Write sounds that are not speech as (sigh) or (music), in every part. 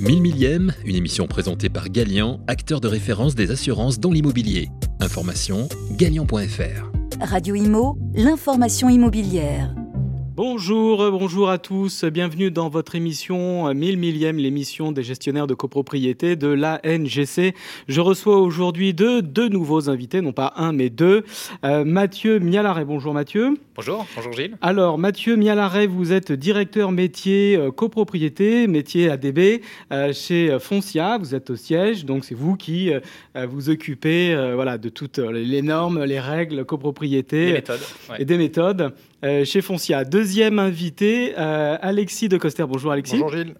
1000 millième, une émission présentée par Galian, acteur de référence des assurances dans l'immobilier. Information galian.fr. Radio Imo, l'information immobilière. Bonjour, bonjour à tous. Bienvenue dans votre émission 1000 millième, l'émission des gestionnaires de copropriété de l'ANGC. Je reçois aujourd'hui deux, deux nouveaux invités, non pas un mais deux. Euh, Mathieu Mialaret. Bonjour Mathieu. Bonjour, bonjour Gilles. Alors Mathieu Mialaret, vous êtes directeur métier euh, copropriété, métier ADB euh, chez Foncia. Vous êtes au siège, donc c'est vous qui vous occupez voilà, de toutes les normes, les règles copropriété Des méthodes, ouais. et des méthodes chez Foncia. Deuxième invité, Alexis de Coster. Bonjour Alexis. Bonjour Gilles.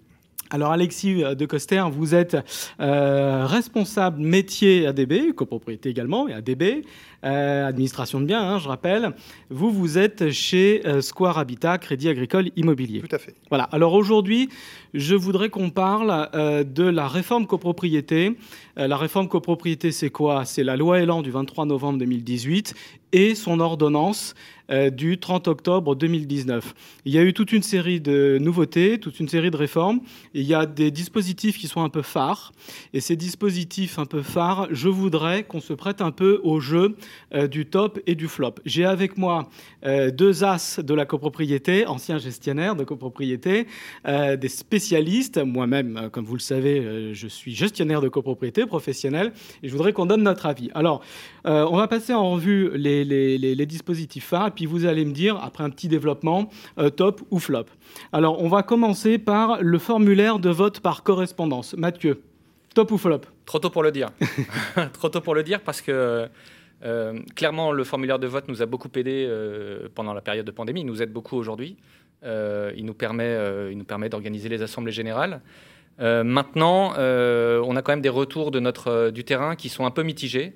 Alors Alexis de Coster, vous êtes euh, responsable métier ADB, copropriété également, et ADB, euh, administration de biens, hein, je rappelle. Vous, vous êtes chez euh, Square Habitat, Crédit Agricole Immobilier. Tout à fait. Voilà. Alors aujourd'hui, je voudrais qu'on parle euh, de la réforme copropriété. Euh, la réforme copropriété, c'est quoi? C'est la loi Elan du 23 novembre 2018 et son ordonnance euh, du 30 octobre 2019. Il y a eu toute une série de nouveautés, toute une série de réformes. Il y a des dispositifs qui sont un peu phares. Et ces dispositifs un peu phares, je voudrais qu'on se prête un peu au jeu euh, du top et du flop. J'ai avec moi euh, deux as de la copropriété, anciens gestionnaires de copropriété, des spécialistes. Moi-même, comme vous le savez, je suis gestionnaire de copropriété professionnel et je voudrais qu'on donne notre avis. Alors, on va passer en revue les, dispositifs phares puis vous allez me dire, après un petit développement, euh, top ou flop. Alors, on va commencer par le formulaire de vote par correspondance. Mathieu, top ou flop? Trop tôt pour le dire. (laughs) Trop tôt pour le dire parce que euh, clairement, le formulaire de vote nous a beaucoup aidé euh, pendant la période de pandémie. Il nous aide beaucoup aujourd'hui. Il nous permet, il nous permet d'organiser les assemblées générales. Maintenant, on a quand même des retours de notre, du terrain qui sont un peu mitigés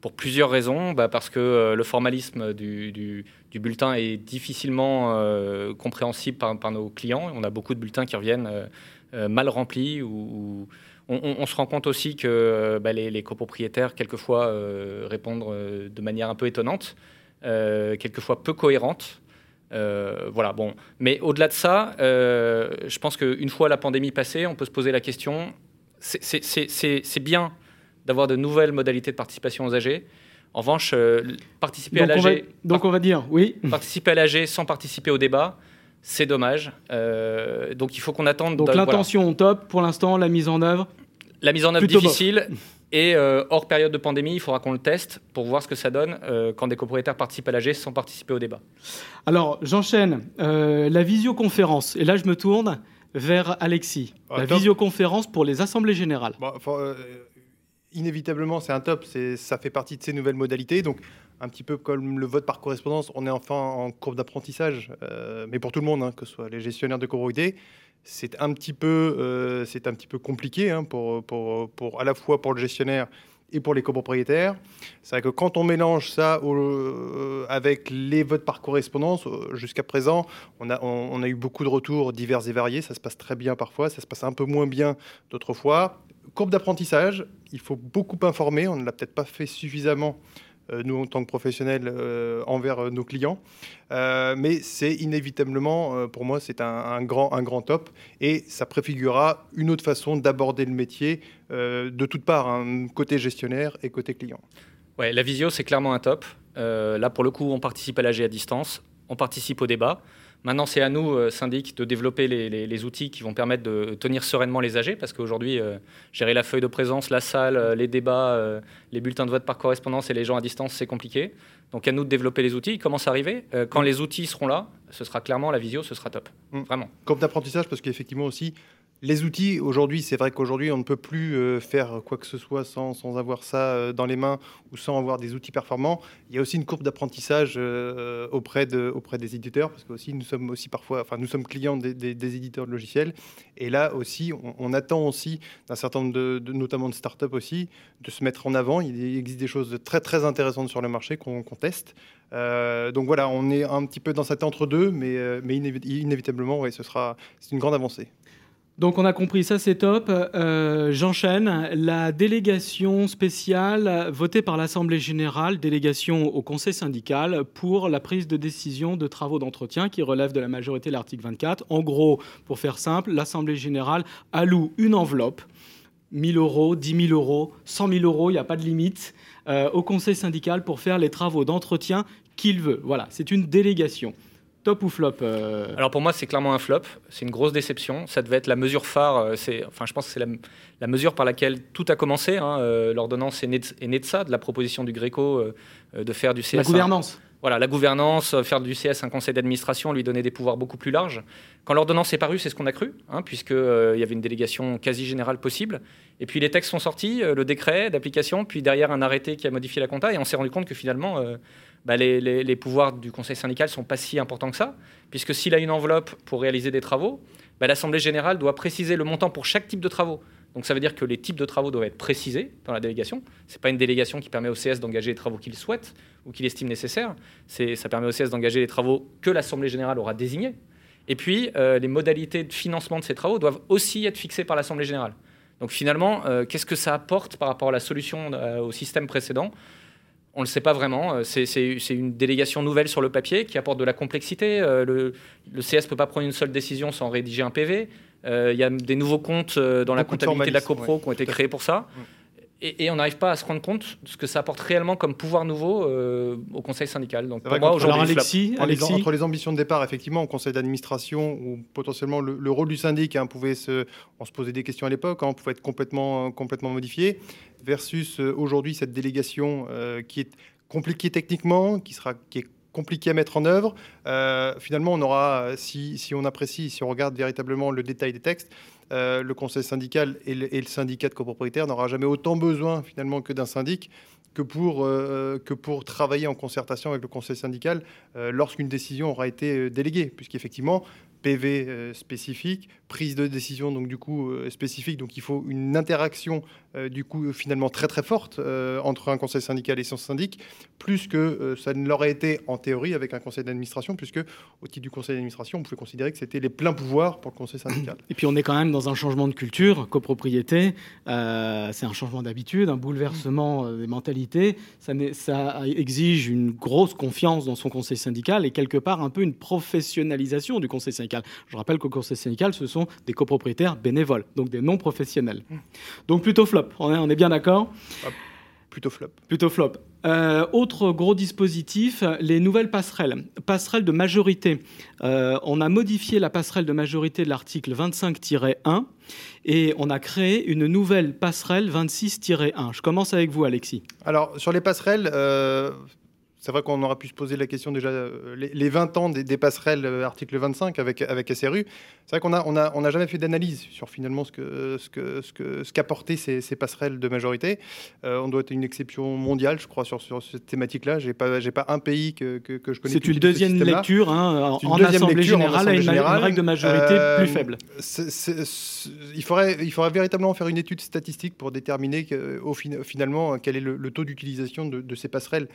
pour plusieurs raisons. Bah, parce que euh, le formalisme du, bulletin est difficilement euh, compréhensible par, nos clients. On a beaucoup de bulletins qui reviennent euh, mal remplis ou, on, se rend compte aussi que bah, les, copropriétaires, quelquefois, répondent de manière un peu étonnante, quelquefois peu cohérente. Voilà, bon. Mais au-delà de ça, je pense qu'une fois la pandémie passée, on peut se poser la question c'est bien d'avoir de nouvelles modalités de participation aux AG. En revanche, euh, participer donc à l'AG. Donc on va dire, oui. Participer à l'AG sans participer au débat, c'est dommage. Euh, donc il faut qu'on attende. Donc l'intention voilà. top, pour l'instant, la mise en œuvre La mise en œuvre difficile. Bof. Et euh, hors période de pandémie, il faudra qu'on le teste pour voir ce que ça donne euh, quand des copropriétaires participent à l'AG sans participer au débat. Alors, j'enchaîne. Euh, la visioconférence. Et là, je me tourne vers Alexis. Ah, la top. visioconférence pour les assemblées générales. Bon, euh, inévitablement, c'est un top. Ça fait partie de ces nouvelles modalités. Donc, un petit peu comme le vote par correspondance, on est enfin en courbe d'apprentissage, euh, mais pour tout le monde, hein, que ce soit les gestionnaires de copropriété, c'est un petit peu, euh, c'est un petit peu compliqué hein, pour, à la fois pour le gestionnaire et pour les copropriétaires. C'est vrai que quand on mélange ça euh, avec les votes par correspondance, jusqu'à présent, on a, on, a eu beaucoup de retours divers et variés. Ça se passe très bien parfois, ça se passe un peu moins bien d'autres fois. Courbe d'apprentissage, il faut beaucoup informer. On ne l'a peut-être pas fait suffisamment euh, nous en tant que professionnels euh, envers euh, nos clients. mais c'est inévitablement, pour moi, c'est un, grand, un grand top et ça préfigurera une autre façon d'aborder le métier de toutes parts, hein, côté gestionnaire et côté client. Ouais, la visio, c'est clairement un top. là, pour le coup, on participe à l'AG à distance, on participe au débat. Maintenant, c'est à nous, euh, syndic, de développer les, les, les, outils qui vont permettre de tenir sereinement les AG, parce qu'aujourd'hui, euh, gérer la feuille de présence, la salle, euh, les débats, euh, les bulletins de vote par correspondance et les gens à distance, c'est compliqué. Donc à nous de développer les outils. Ils commencent à arriver. Euh, quand les outils seront là, ce sera clairement la visio, ce sera top. Mmh. Vraiment. Comme d'apprentissage, parce qu'effectivement aussi, les outils, aujourd'hui, c'est vrai qu'aujourd'hui, on ne peut plus euh, faire quoi que ce soit sans, avoir ça euh, dans les mains ou sans avoir des outils performants. Il y a aussi une courbe d'apprentissage euh, auprès, de, auprès des éditeurs, parce que nous sommes aussi parfois, enfin, nous sommes clients des, éditeurs de logiciels. Et là aussi, on, attend aussi d'un certain nombre de, de, notamment de startups aussi, de se mettre en avant. Il existe des choses très, intéressantes sur le marché qu'on qu teste. Donc voilà, on est un petit peu dans cet entre-deux, mais, mais inévitablement, ce sera, c'est une grande avancée. Donc on a compris, ça c'est top. Euh, j'enchaîne. La délégation spéciale votée par l'Assemblée générale, délégation au Conseil syndical pour la prise de décision de travaux d'entretien qui relève de la majorité de l'article 24. En gros, pour faire simple, l'Assemblée générale alloue une enveloppe, 1000 euros, 10 000 euros, 100 000 euros, il n'y a pas de limite, euh, au Conseil syndical pour faire les travaux d'entretien qu'il veut. Voilà, c'est une délégation. Top ou flop euh Alors pour moi, c'est clairement un flop. C'est une grosse déception. Ça devait être la mesure phare. Euh, c'est, enfin, je pense que c'est la, mesure par laquelle tout a commencé. Hein. Euh, l'ordonnance est née, de, ça, de la proposition du Gréco de faire du CS. La gouvernance. Voilà, la gouvernance, faire du CS un conseil d'administration, lui donner des pouvoirs beaucoup plus larges. Quand l'ordonnance est parue, c'est ce qu'on a cru, hein, puisqu'il y avait une délégation quasi générale possible. Et puis les textes sont sortis, le décret d'application, puis derrière un arrêté qui a modifié la compta, et on s'est rendu compte que finalement bah, les, pouvoirs du conseil syndical ne sont pas si importants que ça, puisque s'il a une enveloppe pour réaliser des travaux, bah, l'Assemblée générale doit préciser le montant pour chaque type de travaux. Donc ça veut dire que les types de travaux doivent être précisés dans la délégation. Ce n'est pas une délégation qui permet au CS d'engager les travaux qu'il souhaite ou qu'il estime nécessaires. Ça permet au CS d'engager les travaux que l'Assemblée générale aura désignés. Et puis, euh, les modalités de financement de ces travaux doivent aussi être fixées par l'Assemblée générale. Donc finalement, euh, qu'est-ce que ça apporte par rapport à la solution euh, au système précédent? On ne le sait pas vraiment. Euh, c'est une délégation nouvelle sur le papier qui apporte de la complexité. Euh, le, CS ne peut pas prendre une seule décision sans rédiger un PV. Euh, il y a des nouveaux comptes dans la comptabilité de la CoPro qui ont été créés pour ça. Et, on n'arrive pas à se rendre compte de ce que ça apporte réellement comme pouvoir nouveau au conseil syndical. Donc pour moi, aujourd'hui, Alexis, Alexis... entre les ambitions de départ, effectivement, au conseil d'administration, où potentiellement le, rôle du syndic, hein, pouvait se, on se posait des questions à l'époque, hein, pouvait être complètement, complètement modifié versus euh, aujourd'hui cette délégation euh, qui est compliquée techniquement, qui, sera, qui est compliquée à mettre en œuvre. Euh, finalement, on aura, si, si, on apprécie, si on regarde véritablement le détail des textes, le conseil syndical et le, et le syndicat de copropriétaires n'aura jamais autant besoin finalement que d'un syndic que pour, que pour travailler en concertation avec le conseil syndical lorsqu'une décision aura été déléguée, puisqu'effectivement, PV euh, spécifique, prise de décision donc du coup euh, spécifique. Donc il faut une interaction euh, du coup finalement très très forte entre un conseil syndical et son syndic, plus que ça ne l'aurait été en théorie avec un conseil d'administration, puisque au titre du conseil d'administration, on pouvait considérer que c'était les pleins pouvoirs pour le conseil syndical. Et puis on est quand même dans un changement de culture, copropriété, c'est un changement d'habitude, un bouleversement des mentalités. Ça, ça exige une grosse confiance dans son conseil syndical et quelque part un peu une professionnalisation du conseil syndical. Je rappelle qu'au conseil syndical, ce sont des copropriétaires bénévoles, donc des non professionnels. Donc plutôt flop, on est, bien d'accord? Plutôt flop. Plutôt flop. Euh, autre gros dispositif, les nouvelles passerelles. Passerelles de majorité. Euh, on a modifié la passerelle de majorité de l'article 25-1 et on a créé une nouvelle passerelle 26-1. Je commence avec vous, Alexis. Alors, sur les passerelles, euh, c'est vrai qu'on aurait pu se poser la question déjà, euh, les, 20 ans des, passerelles euh, article 25 avec, avec SRU. C'est vrai qu'on n'a on a, on a jamais fait d'analyse sur finalement ce que ce que ce que ce qu'apportaient ces, ces, passerelles de majorité. Euh, on doit être une exception mondiale, je crois, sur, sur cette thématique-là. J'ai pas j'ai pas un pays que, que, que je connais. C'est une deuxième lecture hein, en, assemblée générale, une, règle de majorité plus faible. il faudrait il faudrait véritablement faire une étude statistique pour déterminer au, finalement quel est le, taux d'utilisation de, de, ces passerelles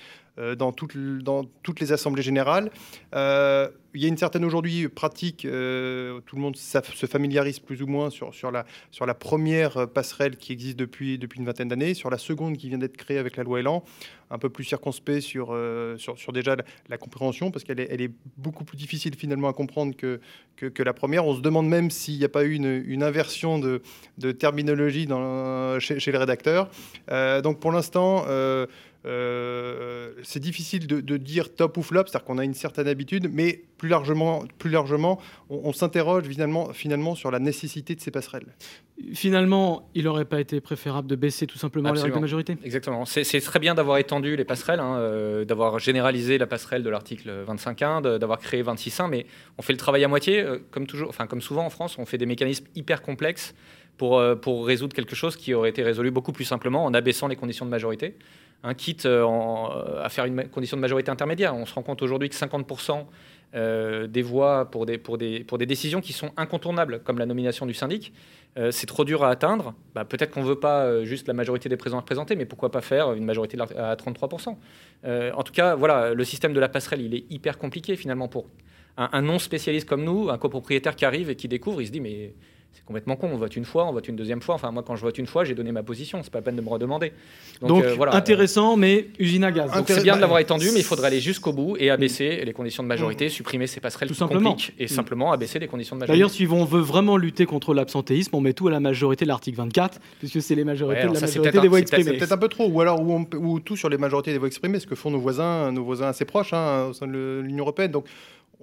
dans dans toutes les assemblées générales. Euh, il y a une certaine aujourd'hui pratique, euh, tout le monde se familiarise plus ou moins sur, sur, la, sur la première passerelle qui existe depuis, depuis une vingtaine d'années, sur la seconde qui vient d'être créée avec la loi Elan, un peu plus circonspect sur, euh, sur, déjà la, compréhension, parce qu'elle est, beaucoup plus difficile finalement à comprendre que, que, la première. On se demande même s'il n'y a pas eu une, inversion de, terminologie chez, chez, les rédacteurs. donc pour l'instant, euh, c'est difficile de, dire top ou flop, c'est-à-dire qu'on a une certaine habitude, mais plus largement, plus largement on, s'interroge finalement, finalement sur la nécessité de ces passerelles. Finalement, il n'aurait pas été préférable de baisser tout simplement les règles de majorité? Exactement. C'est très bien d'avoir étendu les passerelles, hein, euh, d'avoir généralisé la passerelle de l'article 25.1, d'avoir créé 26.1, mais on fait le travail à moitié. Euh, comme, toujours, enfin, comme souvent en France, on fait des mécanismes hyper complexes pour, pour résoudre quelque chose qui aurait été résolu beaucoup plus simplement en abaissant les conditions de majorité un kit euh, euh, à faire une condition de majorité intermédiaire. On se rend compte aujourd'hui que 50% euh, des voix pour des, pour, des, pour des décisions qui sont incontournables, comme la nomination du syndic, c'est trop dur à atteindre. Bah, peut-être qu'on ne veut pas juste la majorité des présents représenter, mais pourquoi pas faire une majorité à 33% En tout cas, voilà, le système de la passerelle, il est hyper compliqué finalement pour un, un non-spécialiste comme nous, un copropriétaire qui arrive et qui découvre, il se dit mais complètement con. On vote une fois, on vote une deuxième fois. Enfin, moi, quand je vote une fois, j'ai donné ma position. C'est pas la peine de me redemander. Donc, euh, voilà, intéressant, mais usine à gaz. c'est bien de l'avoir étendu, mais il faudrait aller jusqu'au bout et abaisser les conditions de majorité, supprimer ces passerelles tout simplement. et simplement abaisser les conditions de majorité. D'ailleurs, si on veut vraiment lutter contre l'absentéisme, on met tout à la majorité de l'article 24, puisque c'est les majorités de la majorité des voix exprimées. C'est peut-être un peu trop, ou alors ou, tout sur les majorités des voix exprimées, ce que font nos voisins, nos voisins assez proches hein, au sein de l'Union européenne. Donc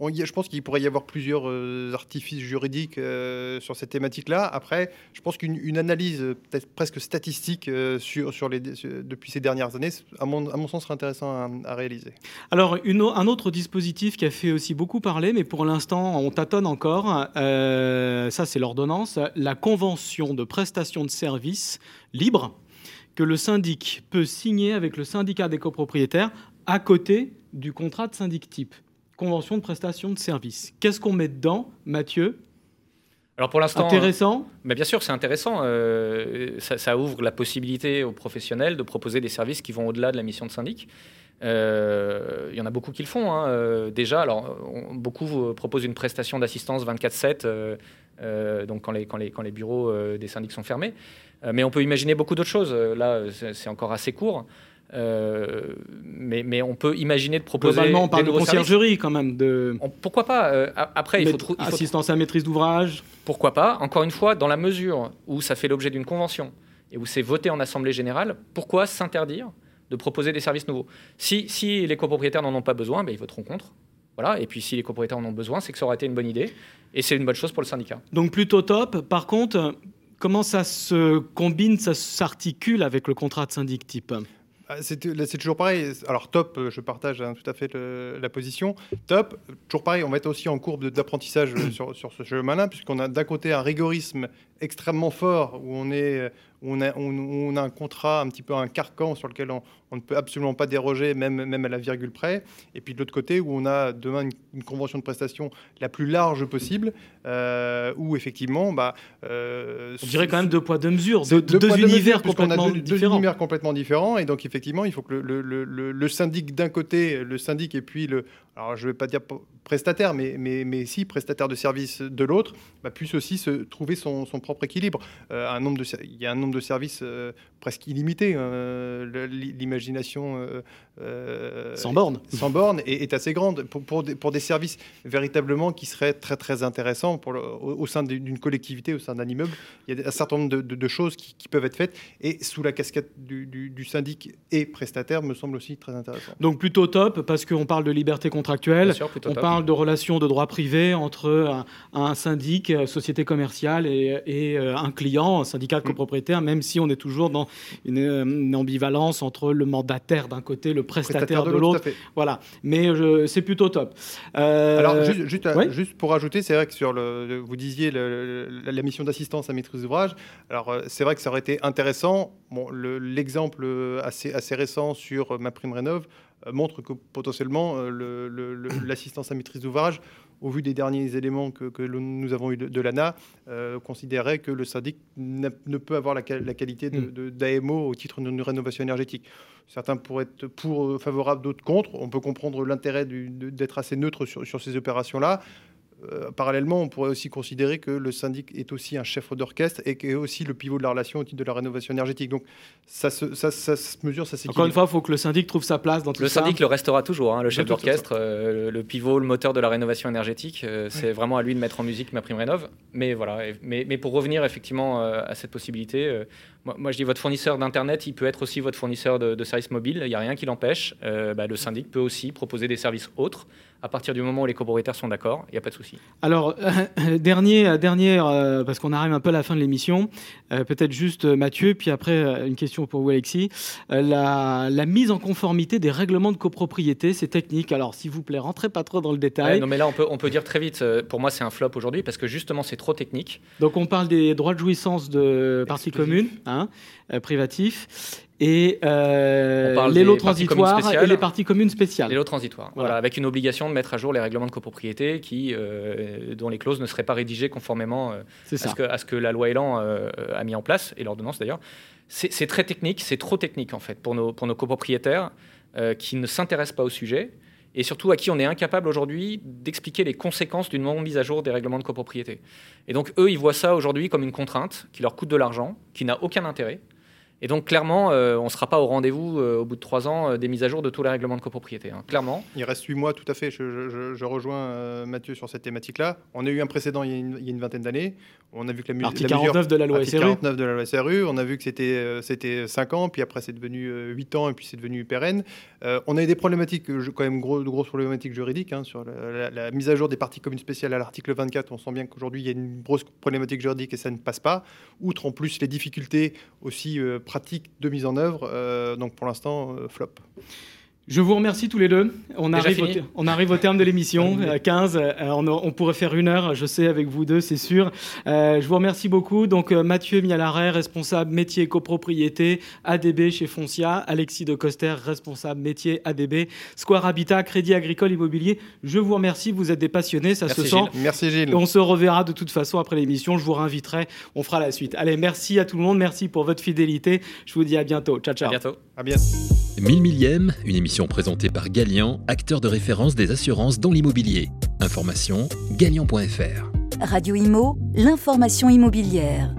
je pense qu'il pourrait y avoir plusieurs euh, artifices juridiques euh, sur cette thématique-là. Après, je pense qu'une analyse peut-être presque statistique euh, sur, depuis ces dernières années, à mon, sens, serait intéressant à, réaliser. Alors, un autre dispositif qui a fait aussi beaucoup parler, mais pour l'instant, on tâtonne encore, ça c'est l'ordonnance, la convention de prestation de services libre que le syndic peut signer avec le syndicat des copropriétaires à côté du contrat de syndic type convention de prestation de services. Qu'est-ce qu'on met dedans, Mathieu? Alors pour l'instant, intéressant? Mais bien sûr, c'est intéressant. Euh, ça, ouvre la possibilité aux professionnels de proposer des services qui vont au-delà de la mission de syndic. Euh, il y en a beaucoup qui le font hein, euh, déjà. Alors, beaucoup proposent une prestation d'assistance 24/7, donc quand les, quand, les, quand les bureaux des syndics sont fermés. mais on peut imaginer beaucoup d'autres choses. Là, c'est encore assez court. Euh, mais, mais, on peut imaginer de proposer. Globalement, on parle de conciergerie quand même. De... pourquoi pas euh, Après, il faut, il Assistance à maîtrise d'ouvrage Pourquoi pas Encore une fois, dans la mesure où ça fait l'objet d'une convention et où c'est voté en Assemblée générale, pourquoi s'interdire de proposer des services nouveaux? Si, si, les copropriétaires n'en ont pas besoin, ben, ils voteront contre. Voilà. Et puis si les copropriétaires en ont besoin, c'est que ça aurait été une bonne idée. Et c'est une bonne chose pour le syndicat. Donc plutôt top. Par contre, comment ça se combine, ça s'articule avec le contrat de syndic type? C'est toujours pareil. Alors, top, euh, je partage hein, tout à fait la position. Top, toujours pareil, on va être aussi en courbe d'apprentissage euh, (clears throat) sur, sur, ce chemin-là, puisqu'on a d'un côté un rigorisme extrêmement fort où on est on a, on, a, un contrat, un petit peu un carcan sur lequel on, ne peut absolument pas déroger, même, même à la virgule près. Et puis de l'autre côté, où on a demain une, convention de prestation la plus large possible, euh, où effectivement, bah, euh, on dirait quand même deux poids deux mesures, deux, deux, univers complètement deux, différents. Deux univers complètement différents. Et donc effectivement, il faut que le, le, le syndic d'un côté, le syndic et puis le, alors je ne vais pas dire prestataire, mais, mais, mais si prestataire de service de l'autre, bah, puisse aussi se trouver son, son propre équilibre. Euh, un nombre de, il y a un nombre de services euh, presque illimité. Hein. L'imagination euh, sans borne, sans borne est, assez grande pour, pour, des, pour, des, services véritablement qui seraient très très intéressants pour au, sein d'une collectivité, au sein d'un immeuble. Il y a un certain nombre de, de, choses qui, qui, peuvent être faites et sous la casquette du, du, syndic et prestataire me semble aussi très intéressant. Donc plutôt top parce qu'on parle de liberté contractuelle, on parle de relations de droit privé entre un, syndic, euh, société commerciale et, et, euh, un client, un syndicat de mm. copropriétaire, même si on est toujours dans une, ambivalence entre le mandataire d'un côté, le prestataire, de l'autre. Voilà, mais c'est plutôt top. Euh, Alors juste, juste, pour ajouter, c'est vrai que sur le, vous disiez la mission d'assistance à maîtrise d'ouvrage. Alors c'est vrai que ça aurait été intéressant. Bon, l'exemple assez, assez récent sur ma prime rénov euh, montre que potentiellement euh, (coughs) l'assistance à maîtrise d'ouvrage, au vu des derniers éléments que, nous avons eu de, l'ANA, euh, considérait que le syndic ne peut avoir la, qualité d'AMO mm. au titre d'une rénovation énergétique. Certains pourraient être pour favorables, d'autres contre. On peut comprendre l'intérêt d'être assez neutre sur, sur ces opérations-là. Euh, parallèlement, on pourrait aussi considérer que le syndic est aussi un chef d'orchestre et est aussi le pivot de la relation au titre de la rénovation énergétique. Donc ça se, ça, mesure, ça s'équilibre. Encore une fois, il faut que le syndic trouve sa place dans tout le ça. Le syndic le restera toujours, hein, le chef d'orchestre, euh, le pivot, le moteur de la rénovation énergétique. Euh, c'est vraiment à lui de mettre en musique ma prime rénov. Mais voilà, mais, mais pour revenir effectivement à cette possibilité, moi, je dis votre fournisseur d'internet, il peut être aussi votre fournisseur de, services mobiles. Il n'y a rien qui l'empêche. Bah, le syndic peut aussi proposer des services autres à partir du moment où les copropriétaires sont d'accord, il n'y a pas de souci. Alors, euh, (laughs) dernier, euh, dernière, euh, parce qu'on arrive un peu à la fin de l'émission, peut-être juste Mathieu, puis après une question pour vous Alexis. La, mise en conformité des règlements de copropriété, c'est technique. Alors, s'il vous plaît, rentrez pas trop dans le détail. non, mais là, on peut, on peut dire très vite, pour moi, c'est un flop aujourd'hui, parce que justement, c'est trop technique. Donc, on parle des droits de jouissance de parties communes, hein, privatifs et euh, les lots transitoires et les parties communes spéciales. Les lots transitoires, voilà. avec une obligation de mettre à jour les règlements de copropriété qui, euh, dont les clauses ne seraient pas rédigées conformément euh, à, ce que, à, ce que, la loi Elan a mis en place, et l'ordonnance d'ailleurs. C'est très technique, c'est trop technique en fait pour nos, pour nos copropriétaires qui ne s'intéressent pas au sujet et surtout à qui on est incapable aujourd'hui d'expliquer les conséquences d'une non-mise à jour des règlements de copropriété. Et donc eux, ils voient ça aujourd'hui comme une contrainte qui leur coûte de l'argent, qui n'a aucun intérêt. Et donc, clairement, euh, on ne sera pas au rendez-vous euh, au bout de trois ans euh, des mises à jour de tous les règlements de copropriété. Hein. Clairement. Il reste huit mois, tout à fait. Je, rejoins Mathieu sur cette thématique-là. On a eu un précédent il y a une, vingtaine d'années. On a vu que la, Article 49 de la loi SRU. 49 de la loi SRU. On a vu que c'était c'était 5 ans, puis après c'est devenu 8 ans, et puis c'est devenu pérenne. on a eu des problématiques, quand même gros, de grosses problématiques juridiques hein, sur la, mise à jour des parties communes spéciales à l'article 24. On sent bien qu'aujourd'hui il y a une grosse problématique juridique et ça ne passe pas. Outre en plus les difficultés aussi pratiques de mise en œuvre. Euh, donc pour l'instant, euh, flop. Je vous remercie tous les deux. On, arrive au, on arrive au, terme de l'émission, (laughs) à 15. Euh, on, pourrait faire une heure, je sais, avec vous deux, c'est sûr. Euh, je vous remercie beaucoup. Donc, euh, Mathieu Mialaret, responsable métier copropriété, ADB chez Foncia. Alexis de Coster, responsable métier ADB. Square Habitat, Crédit Agricole Immobilier. Je vous remercie. Vous êtes des passionnés, ça se sent. Merci Gilles. On se reverra de toute façon après l'émission. Je vous réinviterai. On fera la suite. Allez, merci à tout le monde. Merci pour votre fidélité. Je vous dis à bientôt. Ciao, ciao. À bientôt. À bientôt. 1000 millième, une émission présentée par Galian, acteur de référence des assurances dans l'immobilier. Information galian.fr. Radio Imo, l'information immobilière.